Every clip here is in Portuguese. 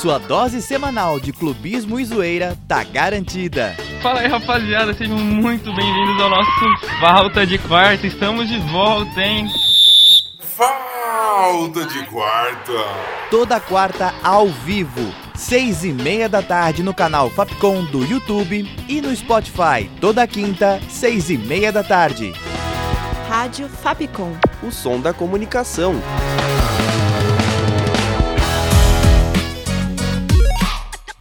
Sua dose semanal de clubismo e zoeira tá garantida. Fala aí, rapaziada, sejam muito bem-vindos ao nosso Falta de Quarta. Estamos de volta, hein? Falta de quarta. Toda quarta ao vivo, seis e meia da tarde no canal Fapcom do YouTube e no Spotify. Toda quinta, seis e meia da tarde. Rádio Fapcom. O som da comunicação.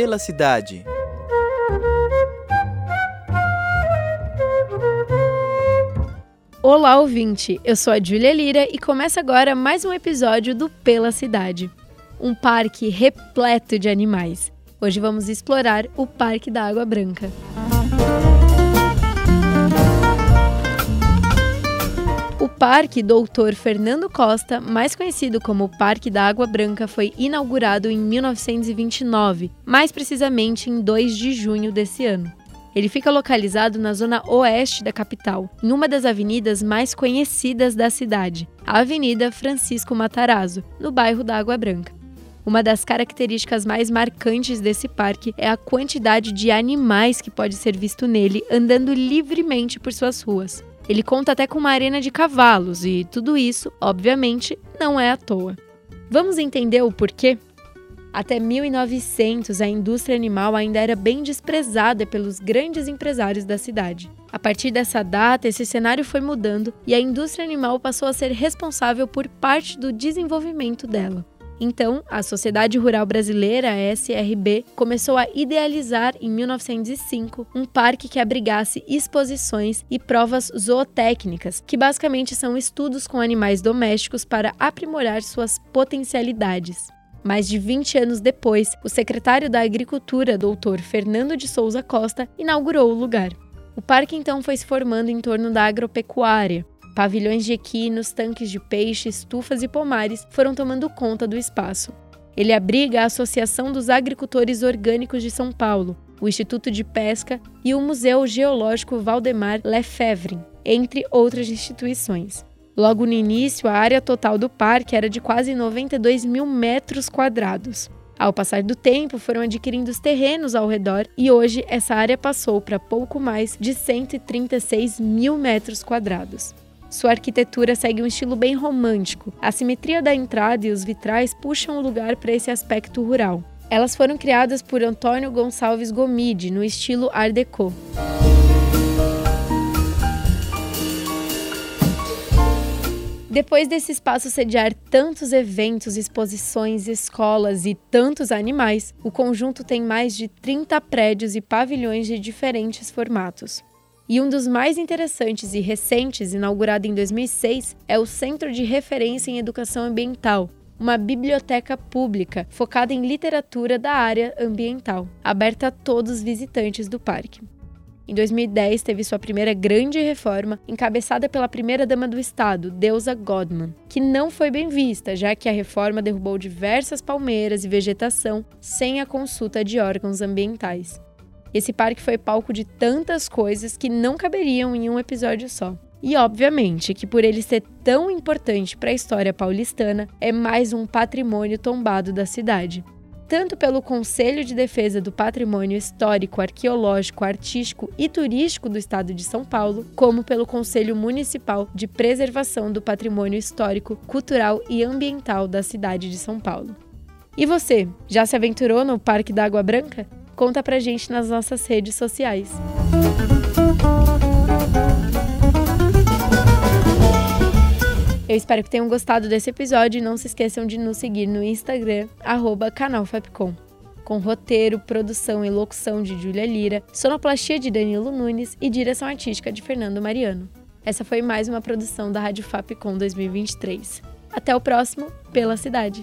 Pela cidade. Olá, ouvinte! Eu sou a Júlia Lira e começa agora mais um episódio do Pela Cidade um parque repleto de animais. Hoje vamos explorar o Parque da Água Branca. Parque Doutor Fernando Costa, mais conhecido como Parque da Água Branca, foi inaugurado em 1929, mais precisamente em 2 de junho desse ano. Ele fica localizado na zona oeste da capital, em uma das avenidas mais conhecidas da cidade, a Avenida Francisco Matarazzo, no bairro da Água Branca. Uma das características mais marcantes desse parque é a quantidade de animais que pode ser visto nele andando livremente por suas ruas. Ele conta até com uma arena de cavalos e tudo isso, obviamente, não é à toa. Vamos entender o porquê? Até 1900, a indústria animal ainda era bem desprezada pelos grandes empresários da cidade. A partir dessa data, esse cenário foi mudando e a indústria animal passou a ser responsável por parte do desenvolvimento dela. Então, a Sociedade Rural Brasileira, SRB, começou a idealizar em 1905 um parque que abrigasse exposições e provas zootécnicas, que basicamente são estudos com animais domésticos para aprimorar suas potencialidades. Mais de 20 anos depois, o secretário da Agricultura, Dr. Fernando de Souza Costa, inaugurou o lugar. O parque então foi se formando em torno da agropecuária. Pavilhões de equinos, tanques de peixe, estufas e pomares foram tomando conta do espaço. Ele abriga a Associação dos Agricultores Orgânicos de São Paulo, o Instituto de Pesca e o Museu Geológico Valdemar Lefebvre, entre outras instituições. Logo no início, a área total do parque era de quase 92 mil metros quadrados. Ao passar do tempo, foram adquirindo os terrenos ao redor e hoje essa área passou para pouco mais de 136 mil metros quadrados. Sua arquitetura segue um estilo bem romântico. A simetria da entrada e os vitrais puxam o lugar para esse aspecto rural. Elas foram criadas por Antônio Gonçalves Gomide, no estilo Art Deco. Depois desse espaço sediar tantos eventos, exposições, escolas e tantos animais, o conjunto tem mais de 30 prédios e pavilhões de diferentes formatos. E um dos mais interessantes e recentes, inaugurado em 2006, é o Centro de Referência em Educação Ambiental, uma biblioteca pública focada em literatura da área ambiental, aberta a todos os visitantes do parque. Em 2010, teve sua primeira grande reforma, encabeçada pela primeira-dama do estado, Deusa Godman, que não foi bem vista, já que a reforma derrubou diversas palmeiras e vegetação sem a consulta de órgãos ambientais. Esse parque foi palco de tantas coisas que não caberiam em um episódio só. E obviamente que por ele ser tão importante para a história paulistana, é mais um patrimônio tombado da cidade. Tanto pelo Conselho de Defesa do Patrimônio Histórico, Arqueológico, Artístico e Turístico do Estado de São Paulo, como pelo Conselho Municipal de Preservação do Patrimônio Histórico, Cultural e Ambiental da cidade de São Paulo. E você, já se aventurou no Parque da Água Branca? Conta pra gente nas nossas redes sociais. Eu espero que tenham gostado desse episódio e não se esqueçam de nos seguir no Instagram, arroba canal Fapcom. Com roteiro, produção e locução de Júlia Lira, sonoplastia de Danilo Nunes e direção artística de Fernando Mariano. Essa foi mais uma produção da Rádio Fapcom 2023. Até o próximo, Pela Cidade.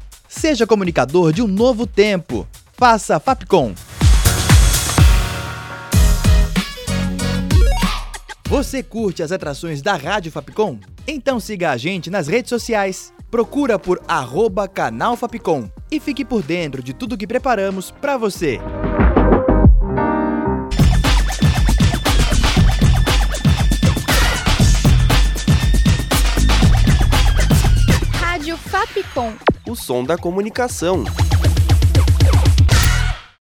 Seja comunicador de um novo tempo. Faça Fapcom. Você curte as atrações da Rádio Fapcom? Então siga a gente nas redes sociais. Procura por arroba canal Fapcom e fique por dentro de tudo que preparamos para você. Som da comunicação.